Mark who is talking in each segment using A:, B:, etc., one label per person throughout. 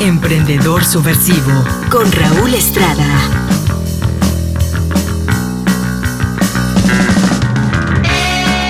A: Emprendedor Subversivo con Raúl Estrada.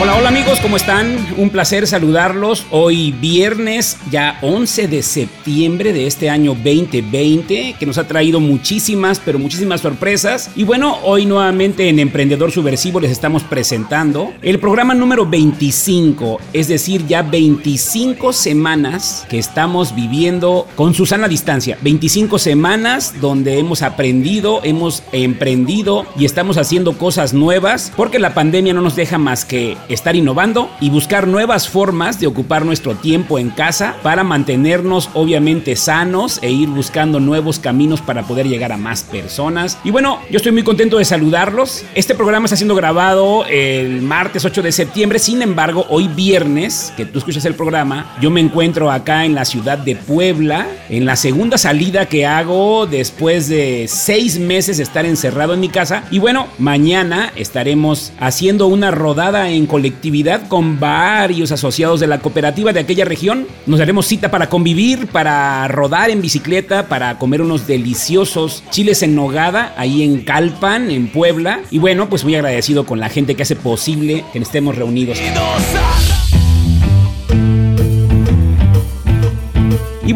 B: Hola, hola amigos, ¿cómo están? Un placer saludarlos. Hoy viernes, ya 11 de septiembre de este año 2020, que nos ha traído muchísimas, pero muchísimas sorpresas. Y bueno, hoy nuevamente en Emprendedor Subversivo les estamos presentando el programa número 25, es decir, ya 25 semanas que estamos viviendo con Susana distancia. 25 semanas donde hemos aprendido, hemos emprendido y estamos haciendo cosas nuevas porque la pandemia no nos deja más que estar innovando y buscar nuevas formas de ocupar nuestro tiempo en casa para mantenernos obviamente sanos e ir buscando nuevos caminos para poder llegar a más personas. Y bueno, yo estoy muy contento de saludarlos. Este programa está siendo grabado el martes 8 de septiembre, sin embargo, hoy viernes, que tú escuchas el programa, yo me encuentro acá en la ciudad de Puebla, en la segunda salida que hago después de seis meses de estar encerrado en mi casa. Y bueno, mañana estaremos haciendo una rodada en colectividad con varios asociados de la cooperativa de aquella región. Nos daremos cita para convivir, para rodar en bicicleta, para comer unos deliciosos chiles en nogada ahí en Calpan, en Puebla. Y bueno, pues muy agradecido con la gente que hace posible que estemos reunidos.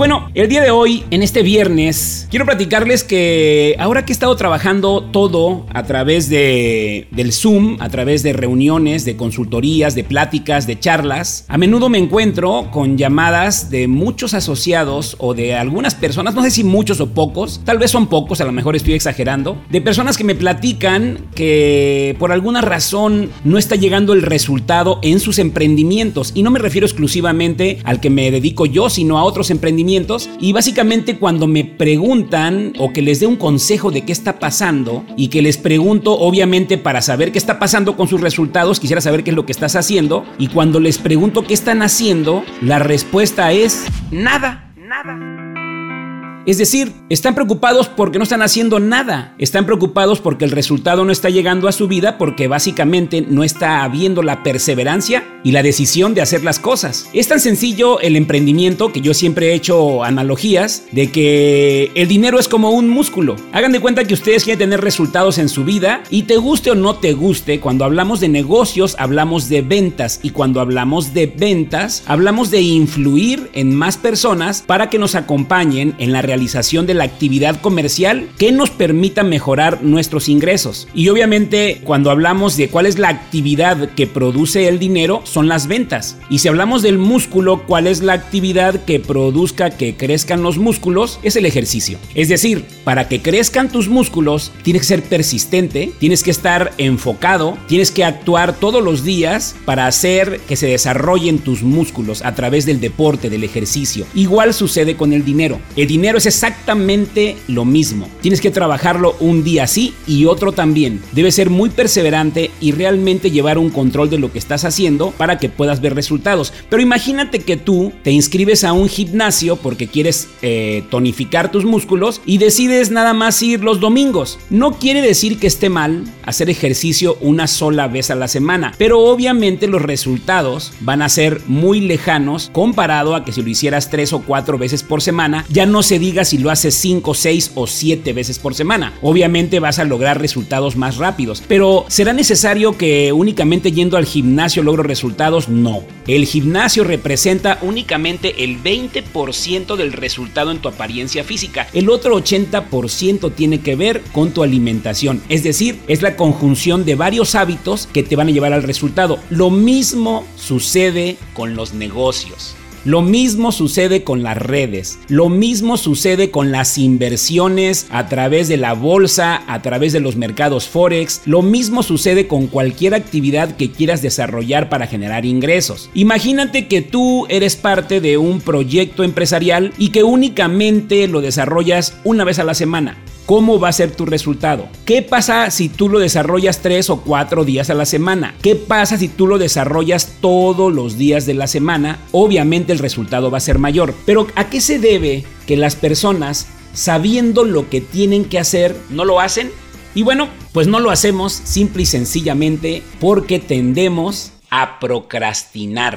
B: Bueno, el día de hoy, en este viernes, quiero platicarles que ahora que he estado trabajando todo a través de, del Zoom, a través de reuniones, de consultorías, de pláticas, de charlas, a menudo me encuentro con llamadas de muchos asociados o de algunas personas, no sé si muchos o pocos, tal vez son pocos, a lo mejor estoy exagerando, de personas que me platican que por alguna razón no está llegando el resultado en sus emprendimientos. Y no me refiero exclusivamente al que me dedico yo, sino a otros emprendimientos y básicamente cuando me preguntan o que les dé un consejo de qué está pasando y que les pregunto obviamente para saber qué está pasando con sus resultados, quisiera saber qué es lo que estás haciendo y cuando les pregunto qué están haciendo, la respuesta es nada, nada. Es decir, están preocupados porque no están haciendo nada. Están preocupados porque el resultado no está llegando a su vida porque básicamente no está habiendo la perseverancia y la decisión de hacer las cosas. Es tan sencillo el emprendimiento que yo siempre he hecho analogías de que el dinero es como un músculo. Hagan de cuenta que ustedes quieren tener resultados en su vida y te guste o no te guste, cuando hablamos de negocios hablamos de ventas y cuando hablamos de ventas hablamos de influir en más personas para que nos acompañen en la realización de la actividad comercial que nos permita mejorar nuestros ingresos. Y obviamente cuando hablamos de cuál es la actividad que produce el dinero, son las ventas. Y si hablamos del músculo, cuál es la actividad que produzca que crezcan los músculos, es el ejercicio. Es decir, para que crezcan tus músculos, tienes que ser persistente, tienes que estar enfocado, tienes que actuar todos los días para hacer que se desarrollen tus músculos a través del deporte, del ejercicio. Igual sucede con el dinero. El dinero es exactamente lo mismo. Tienes que trabajarlo un día sí y otro también. Debes ser muy perseverante y realmente llevar un control de lo que estás haciendo para que puedas ver resultados. Pero imagínate que tú te inscribes a un gimnasio porque quieres eh, tonificar tus músculos y decides nada más ir los domingos. No quiere decir que esté mal hacer ejercicio una sola vez a la semana, pero obviamente los resultados van a ser muy lejanos comparado a que si lo hicieras tres o cuatro veces por semana, ya no se diga si lo haces cinco, seis o siete veces por semana. Obviamente vas a lograr resultados más rápidos, pero ¿será necesario que únicamente yendo al gimnasio logro resultados? No. El gimnasio representa únicamente el 20% del resultado en tu apariencia física. El otro 80% tiene que ver con tu alimentación. Es decir, es la conjunción de varios hábitos que te van a llevar al resultado. Lo mismo sucede con los negocios. Lo mismo sucede con las redes, lo mismo sucede con las inversiones a través de la bolsa, a través de los mercados forex, lo mismo sucede con cualquier actividad que quieras desarrollar para generar ingresos. Imagínate que tú eres parte de un proyecto empresarial y que únicamente lo desarrollas una vez a la semana. ¿Cómo va a ser tu resultado? ¿Qué pasa si tú lo desarrollas tres o cuatro días a la semana? ¿Qué pasa si tú lo desarrollas todos los días de la semana? Obviamente el resultado va a ser mayor. Pero ¿a qué se debe que las personas, sabiendo lo que tienen que hacer, no lo hacen? Y bueno, pues no lo hacemos simple y sencillamente porque tendemos a procrastinar.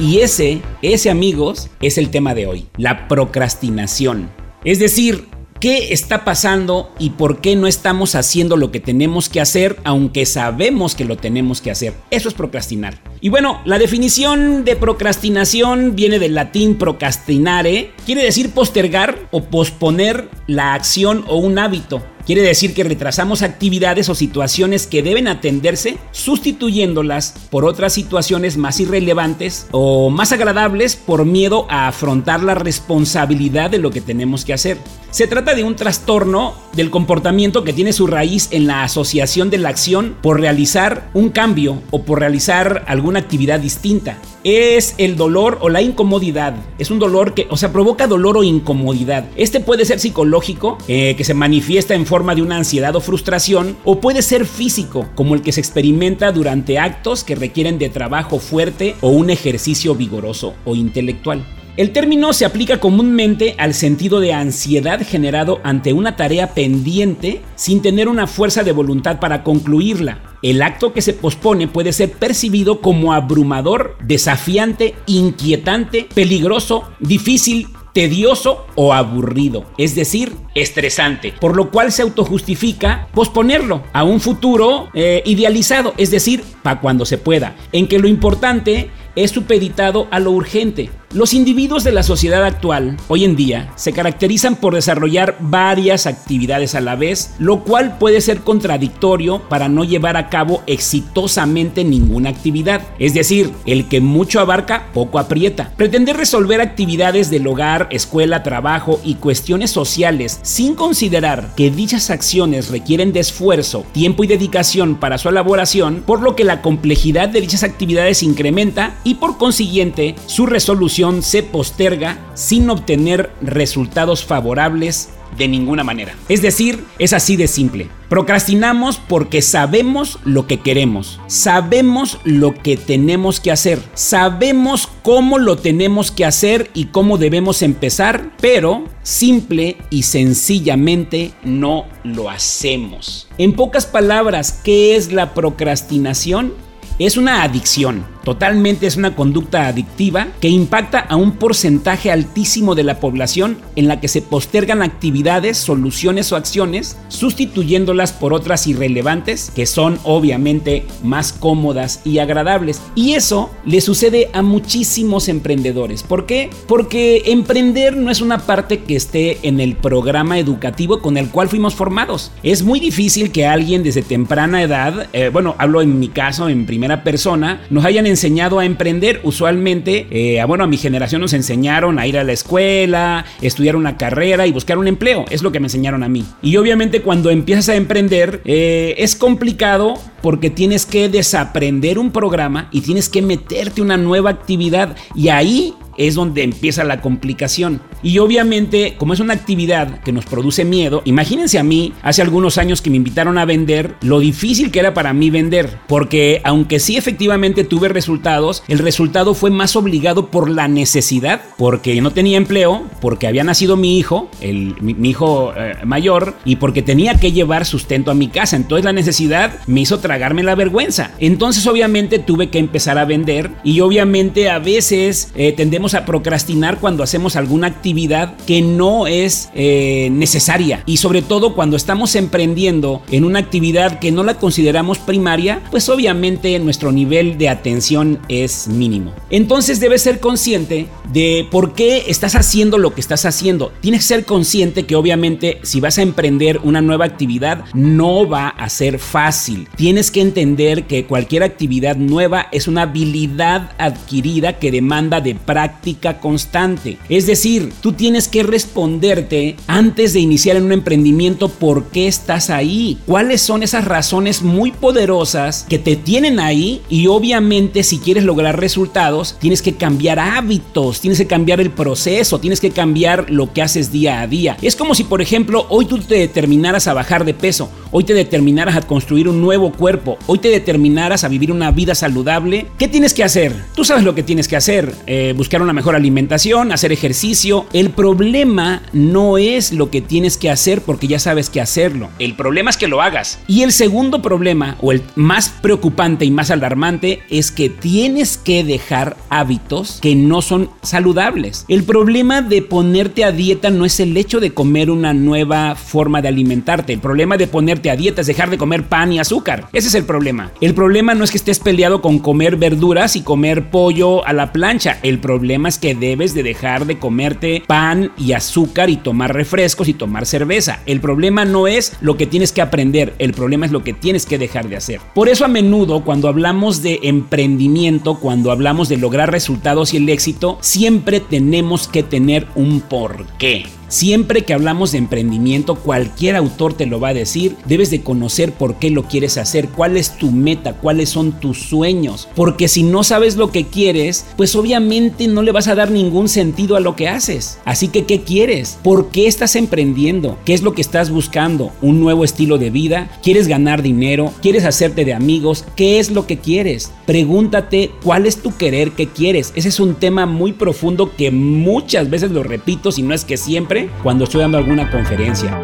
B: Y ese, ese amigos, es el tema de hoy, la procrastinación. Es decir, ¿Qué está pasando y por qué no estamos haciendo lo que tenemos que hacer aunque sabemos que lo tenemos que hacer? Eso es procrastinar. Y bueno, la definición de procrastinación viene del latín procrastinare, quiere decir postergar o posponer la acción o un hábito. Quiere decir que retrasamos actividades o situaciones que deben atenderse sustituyéndolas por otras situaciones más irrelevantes o más agradables por miedo a afrontar la responsabilidad de lo que tenemos que hacer. Se trata de un trastorno del comportamiento que tiene su raíz en la asociación de la acción por realizar un cambio o por realizar alguna actividad distinta es el dolor o la incomodidad. Es un dolor que, o sea, provoca dolor o incomodidad. Este puede ser psicológico, eh, que se manifiesta en forma de una ansiedad o frustración, o puede ser físico, como el que se experimenta durante actos que requieren de trabajo fuerte o un ejercicio vigoroso o intelectual. El término se aplica comúnmente al sentido de ansiedad generado ante una tarea pendiente sin tener una fuerza de voluntad para concluirla. El acto que se pospone puede ser percibido como abrumador, desafiante, inquietante, peligroso, difícil, tedioso o aburrido, es decir, estresante, por lo cual se autojustifica posponerlo a un futuro eh, idealizado, es decir, para cuando se pueda, en que lo importante es supeditado a lo urgente. Los individuos de la sociedad actual, hoy en día, se caracterizan por desarrollar varias actividades a la vez, lo cual puede ser contradictorio para no llevar a cabo exitosamente ninguna actividad. Es decir, el que mucho abarca, poco aprieta. Pretender resolver actividades del hogar, escuela, trabajo y cuestiones sociales sin considerar que dichas acciones requieren de esfuerzo, tiempo y dedicación para su elaboración, por lo que la complejidad de dichas actividades incrementa y por consiguiente su resolución se posterga sin obtener resultados favorables de ninguna manera. Es decir, es así de simple. Procrastinamos porque sabemos lo que queremos, sabemos lo que tenemos que hacer, sabemos cómo lo tenemos que hacer y cómo debemos empezar, pero simple y sencillamente no lo hacemos. En pocas palabras, ¿qué es la procrastinación? Es una adicción Totalmente es una conducta adictiva que impacta a un porcentaje altísimo de la población en la que se postergan actividades, soluciones o acciones, sustituyéndolas por otras irrelevantes que son obviamente más cómodas y agradables. Y eso le sucede a muchísimos emprendedores. ¿Por qué? Porque emprender no es una parte que esté en el programa educativo con el cual fuimos formados. Es muy difícil que alguien desde temprana edad, eh, bueno, hablo en mi caso en primera persona, nos hayan enseñado a emprender. Usualmente, eh, bueno, a mi generación nos enseñaron a ir a la escuela, estudiar una carrera y buscar un empleo. Es lo que me enseñaron a mí. Y obviamente cuando empiezas a emprender eh, es complicado porque tienes que desaprender un programa y tienes que meterte una nueva actividad. Y ahí es donde empieza la complicación. Y obviamente, como es una actividad que nos produce miedo, imagínense a mí, hace algunos años que me invitaron a vender, lo difícil que era para mí vender, porque aunque sí efectivamente tuve resultados, el resultado fue más obligado por la necesidad, porque no tenía empleo, porque había nacido mi hijo, el, mi, hijo eh, mayor, y porque tenía que llevar sustento a mi casa. Entonces la necesidad me hizo tragarme la vergüenza. Entonces obviamente tuve que empezar a vender y obviamente a veces eh, tendemos a procrastinar cuando hacemos alguna actividad que no es eh, necesaria. Y sobre todo cuando estamos emprendiendo en una actividad que no la consideramos primaria, pues obviamente nuestro nivel de atención es mínimo. Entonces debes ser consciente de por qué estás haciendo lo que estás haciendo. Tienes que ser consciente que obviamente si vas a emprender una nueva actividad no va a ser fácil. Tienes que entender que cualquier actividad nueva es una habilidad adquirida que demanda de práctica constante. Es decir, tú tienes que responderte antes de iniciar en un emprendimiento por qué estás ahí, cuáles son esas razones muy poderosas que te tienen ahí y obviamente si quieres lograr resultados tienes que cambiar hábitos, tienes que cambiar el proceso, tienes que cambiar lo que haces día a día. Es como si por ejemplo hoy tú te determinaras a bajar de peso hoy te determinaras a construir un nuevo cuerpo, hoy te determinaras a vivir una vida saludable, ¿qué tienes que hacer? Tú sabes lo que tienes que hacer, eh, buscar una mejor alimentación, hacer ejercicio. El problema no es lo que tienes que hacer porque ya sabes que hacerlo. El problema es que lo hagas. Y el segundo problema, o el más preocupante y más alarmante, es que tienes que dejar hábitos que no son saludables. El problema de ponerte a dieta no es el hecho de comer una nueva forma de alimentarte. El problema de ponerte a dieta es dejar de comer pan y azúcar. Ese es el problema. El problema no es que estés peleado con comer verduras y comer pollo a la plancha. El problema es que debes de dejar de comerte pan y azúcar y tomar refrescos y tomar cerveza. El problema no es lo que tienes que aprender, el problema es lo que tienes que dejar de hacer. Por eso a menudo cuando hablamos de emprendimiento, cuando hablamos de lograr resultados y el éxito, siempre tenemos que tener un porqué. Siempre que hablamos de emprendimiento, cualquier autor te lo va a decir, debes de conocer por qué lo quieres hacer, cuál es tu meta, cuáles son tus sueños, porque si no sabes lo que quieres, pues obviamente no le vas a dar ningún sentido a lo que haces. Así que, ¿qué quieres? ¿Por qué estás emprendiendo? ¿Qué es lo que estás buscando? ¿Un nuevo estilo de vida? ¿Quieres ganar dinero? ¿Quieres hacerte de amigos? ¿Qué es lo que quieres? Pregúntate cuál es tu querer, qué quieres. Ese es un tema muy profundo que muchas veces lo repito, si no es que siempre cuando estoy dando alguna conferencia.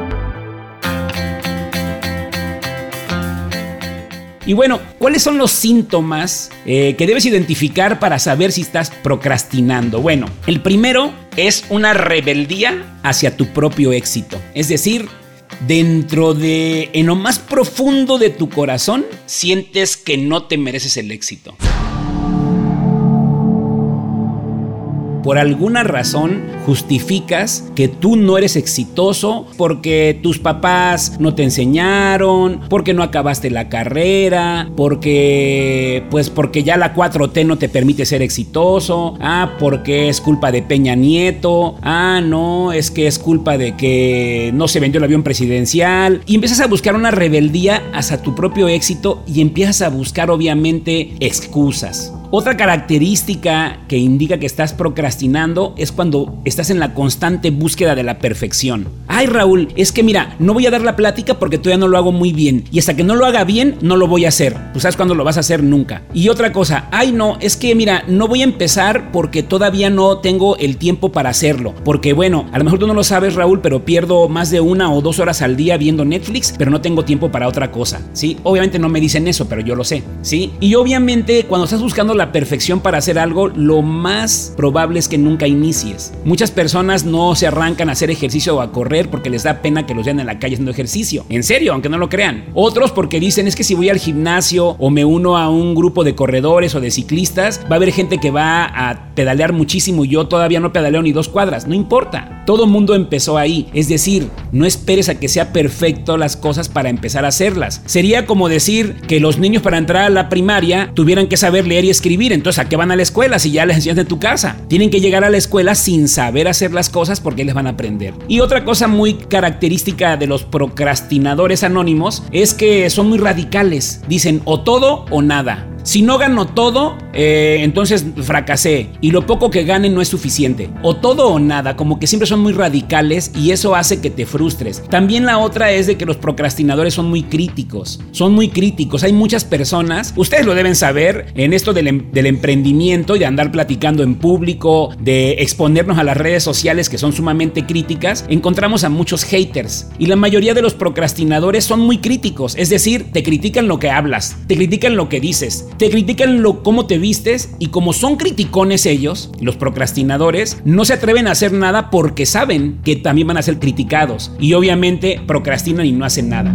B: Y bueno, ¿cuáles son los síntomas eh, que debes identificar para saber si estás procrastinando? Bueno, el primero es una rebeldía hacia tu propio éxito. Es decir, dentro de, en lo más profundo de tu corazón, sientes que no te mereces el éxito. Por alguna razón justificas que tú no eres exitoso porque tus papás no te enseñaron, porque no acabaste la carrera, porque pues porque ya la 4T no te permite ser exitoso, ah, porque es culpa de Peña Nieto, ah, no, es que es culpa de que no se vendió el avión presidencial y empiezas a buscar una rebeldía hacia tu propio éxito y empiezas a buscar obviamente excusas. Otra característica que indica que estás procrastinando es cuando estás en la constante búsqueda de la perfección. Ay Raúl, es que mira, no voy a dar la plática porque todavía no lo hago muy bien y hasta que no lo haga bien no lo voy a hacer. Pues sabes cuándo lo vas a hacer nunca. Y otra cosa, ay no, es que mira, no voy a empezar porque todavía no tengo el tiempo para hacerlo. Porque bueno, a lo mejor tú no lo sabes Raúl, pero pierdo más de una o dos horas al día viendo Netflix, pero no tengo tiempo para otra cosa. ¿Sí? Obviamente no me dicen eso, pero yo lo sé. ¿Sí? Y obviamente cuando estás buscando la perfección para hacer algo, lo más probable es que nunca inicies. Muchas personas no se arrancan a hacer ejercicio o a correr porque les da pena que los vean en la calle haciendo ejercicio. En serio, aunque no lo crean. Otros porque dicen es que si voy al gimnasio o me uno a un grupo de corredores o de ciclistas, va a haber gente que va a pedalear muchísimo y yo todavía no pedaleo ni dos cuadras. No importa. Todo mundo empezó ahí. Es decir, no esperes a que sea perfecto las cosas para empezar a hacerlas. Sería como decir que los niños para entrar a la primaria tuvieran que saber leer y escribir entonces, ¿a qué van a la escuela si ya les enseñan en tu casa? Tienen que llegar a la escuela sin saber hacer las cosas porque les van a aprender. Y otra cosa muy característica de los procrastinadores anónimos es que son muy radicales. Dicen o todo o nada. Si no gano todo, eh, entonces fracasé y lo poco que gane no es suficiente. O todo o nada, como que siempre son muy radicales y eso hace que te frustres. También la otra es de que los procrastinadores son muy críticos. Son muy críticos. Hay muchas personas, ustedes lo deben saber, en esto del, em, del emprendimiento y de andar platicando en público, de exponernos a las redes sociales que son sumamente críticas, encontramos a muchos haters. Y la mayoría de los procrastinadores son muy críticos. Es decir, te critican lo que hablas, te critican lo que dices, te critican lo, cómo te vistes y como son criticones ellos, los procrastinadores, no se atreven a hacer nada porque saben que también van a ser criticados y obviamente procrastinan y no hacen nada.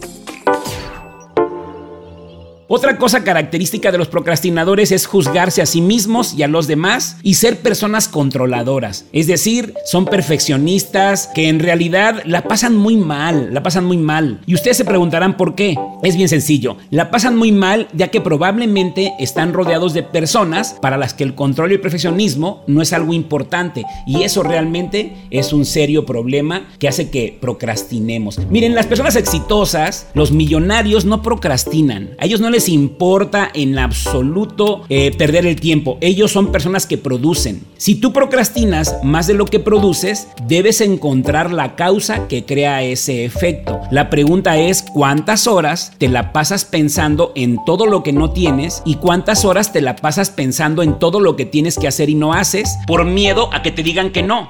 B: Otra cosa característica de los procrastinadores es juzgarse a sí mismos y a los demás y ser personas controladoras. Es decir, son perfeccionistas que en realidad la pasan muy mal, la pasan muy mal. Y ustedes se preguntarán por qué. Es bien sencillo, la pasan muy mal ya que probablemente están rodeados de personas para las que el control y el perfeccionismo no es algo importante y eso realmente es un serio problema que hace que procrastinemos. Miren, las personas exitosas, los millonarios no procrastinan. A ellos no les importa en absoluto eh, perder el tiempo. Ellos son personas que producen. Si tú procrastinas más de lo que produces, debes encontrar la causa que crea ese efecto. La pregunta es cuántas horas te la pasas pensando en todo lo que no tienes y cuántas horas te la pasas pensando en todo lo que tienes que hacer y no haces por miedo a que te digan que no.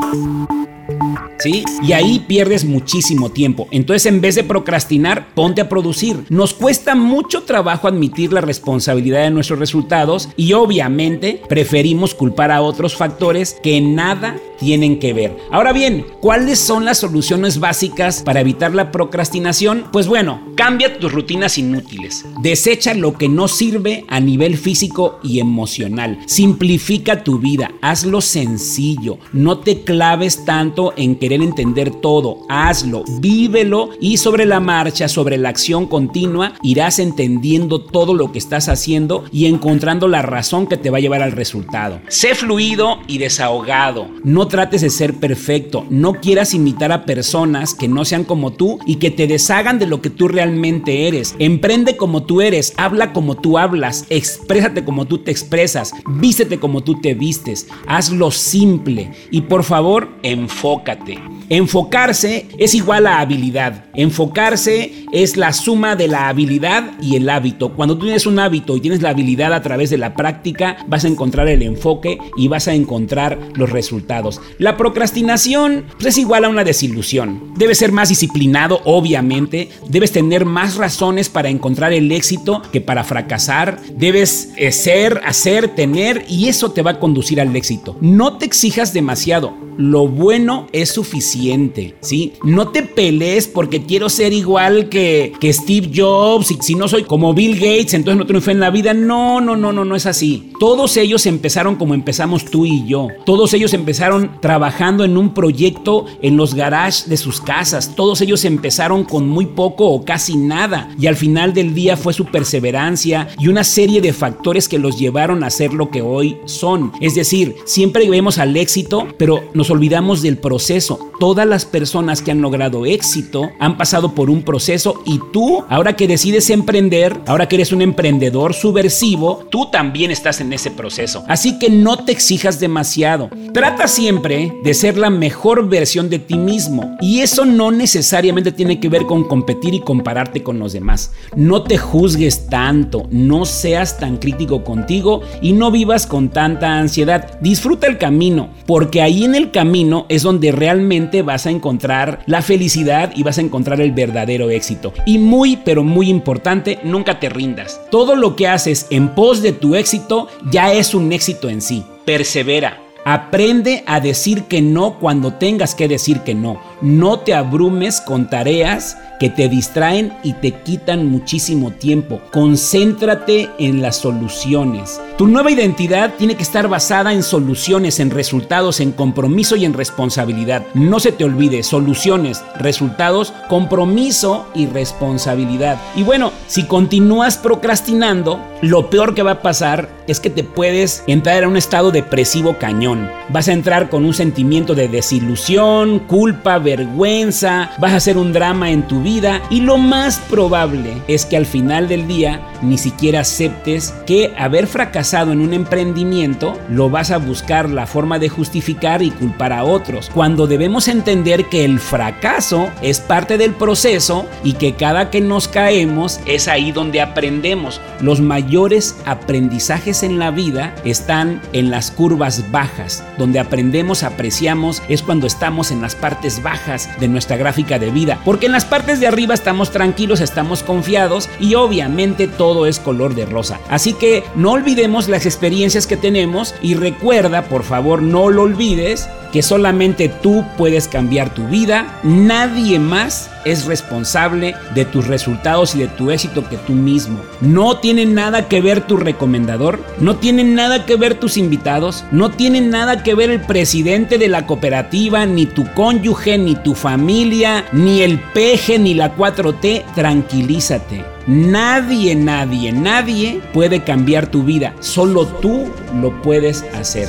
B: ¿Sí? Y ahí pierdes muchísimo tiempo. Entonces, en vez de procrastinar, ponte a producir. Nos cuesta mucho trabajo admitir la responsabilidad de nuestros resultados y obviamente preferimos culpar a otros factores que nada tienen que ver. Ahora bien, ¿cuáles son las soluciones básicas para evitar la procrastinación? Pues bueno, cambia tus rutinas inútiles. Desecha lo que no sirve a nivel físico y emocional. Simplifica tu vida. Hazlo sencillo. No te claves tanto en querer entender todo. Hazlo, vívelo y sobre la marcha, sobre la acción continua, irás entendiendo todo lo que estás haciendo y encontrando la razón que te va a llevar al resultado. Sé fluido y desahogado. No trates de ser perfecto, no quieras imitar a personas que no sean como tú y que te deshagan de lo que tú realmente eres. Emprende como tú eres, habla como tú hablas, exprésate como tú te expresas, vístete como tú te vistes, hazlo simple y por favor enfócate. Enfocarse es igual a habilidad. Enfocarse es la suma de la habilidad y el hábito. Cuando tú tienes un hábito y tienes la habilidad a través de la práctica, vas a encontrar el enfoque y vas a encontrar los resultados. La procrastinación pues, es igual a una desilusión. Debes ser más disciplinado, obviamente. Debes tener más razones para encontrar el éxito que para fracasar. Debes eh, ser, hacer, tener y eso te va a conducir al éxito. No te exijas demasiado. Lo bueno es suficiente, ¿sí? No te pelees porque quiero ser igual que, que Steve Jobs y si no soy como Bill Gates, entonces no triunfé en la vida. No, no, no, no, no es así. Todos ellos empezaron como empezamos tú y yo. Todos ellos empezaron trabajando en un proyecto en los garages de sus casas. Todos ellos empezaron con muy poco o casi nada. Y al final del día fue su perseverancia y una serie de factores que los llevaron a ser lo que hoy son. Es decir, siempre vemos al éxito, pero nos olvidamos del proceso. Todas las personas que han logrado éxito han pasado por un proceso y tú, ahora que decides emprender, ahora que eres un emprendedor subversivo, tú también estás en ese proceso. Así que no te exijas demasiado. Trata siempre de ser la mejor versión de ti mismo y eso no necesariamente tiene que ver con competir y compararte con los demás. No te juzgues tanto, no seas tan crítico contigo y no vivas con tanta ansiedad. Disfruta el camino, porque ahí en el camino es donde realmente vas a encontrar la felicidad y vas a encontrar el verdadero éxito. Y muy, pero muy importante, nunca te rindas. Todo lo que haces en pos de tu éxito ya es un éxito en sí. Persevera. Aprende a decir que no cuando tengas que decir que no. No te abrumes con tareas que te distraen y te quitan muchísimo tiempo. Concéntrate en las soluciones. Tu nueva identidad tiene que estar basada en soluciones, en resultados, en compromiso y en responsabilidad. No se te olvide, soluciones, resultados, compromiso y responsabilidad. Y bueno, si continúas procrastinando, lo peor que va a pasar es que te puedes entrar en un estado depresivo cañón. Vas a entrar con un sentimiento de desilusión, culpa, vergüenza, vas a hacer un drama en tu vida y lo más probable es que al final del día ni siquiera aceptes que haber fracasado en un emprendimiento lo vas a buscar la forma de justificar y culpar a otros, cuando debemos entender que el fracaso es parte del proceso y que cada que nos caemos es ahí donde aprendemos. Los mayores aprendizajes en la vida están en las curvas bajas, donde aprendemos, apreciamos, es cuando estamos en las partes bajas de nuestra gráfica de vida, porque en las partes de arriba estamos tranquilos, estamos confiados y obviamente todo es color de rosa. Así que no olvidemos las experiencias que tenemos y recuerda, por favor, no lo olvides, que solamente tú puedes cambiar tu vida, nadie más es responsable de tus resultados y de tu éxito que tú mismo. No tiene nada que ver tu recomendador, no tiene nada que ver tus invitados, no tiene nada que ver el presidente de la cooperativa, ni tu cónyuge, ni tu familia, ni el peje, ni la 4T. Tranquilízate. Nadie, nadie, nadie puede cambiar tu vida. Solo tú lo puedes hacer.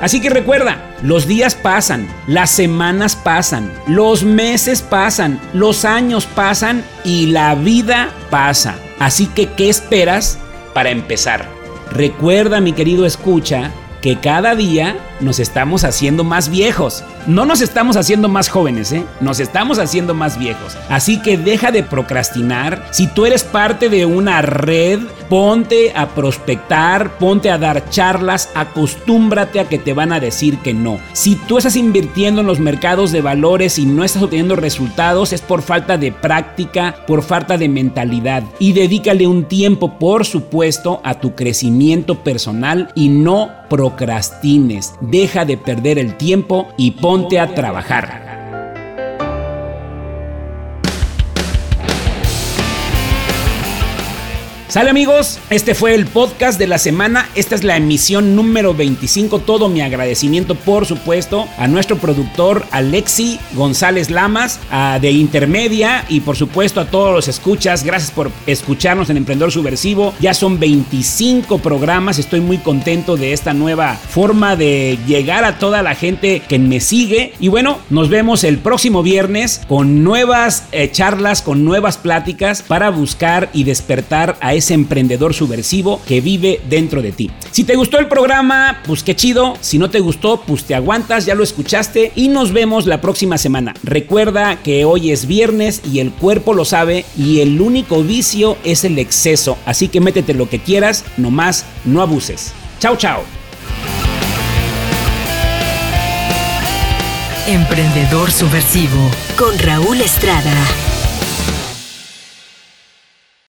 B: Así que recuerda, los días pasan, las semanas pasan, los meses pasan, los años pasan y la vida pasa. Así que, ¿qué esperas para empezar? Recuerda, mi querido escucha, que cada día nos estamos haciendo más viejos. No nos estamos haciendo más jóvenes, ¿eh? Nos estamos haciendo más viejos. Así que deja de procrastinar. Si tú eres parte de una red, ponte a prospectar, ponte a dar charlas, acostúmbrate a que te van a decir que no. Si tú estás invirtiendo en los mercados de valores y no estás obteniendo resultados, es por falta de práctica, por falta de mentalidad. Y dedícale un tiempo, por supuesto, a tu crecimiento personal y no procrastines. Deja de perder el tiempo y ponte a trabajar. Sale amigos, este fue el podcast de la semana, esta es la emisión número 25, todo mi agradecimiento por supuesto a nuestro productor Alexi González Lamas, a de Intermedia y por supuesto a todos los escuchas, gracias por escucharnos en Emprendedor Subversivo, ya son 25 programas, estoy muy contento de esta nueva forma de llegar a toda la gente que me sigue. Y bueno, nos vemos el próximo viernes con nuevas eh, charlas, con nuevas pláticas para buscar y despertar a ese emprendedor subversivo que vive dentro de ti. Si te gustó el programa, pues qué chido. Si no te gustó, pues te aguantas, ya lo escuchaste y nos vemos la próxima semana. Recuerda que hoy es viernes y el cuerpo lo sabe y el único vicio es el exceso. Así que métete lo que quieras, nomás no abuses. Chao, chao.
A: Emprendedor Subversivo con Raúl Estrada.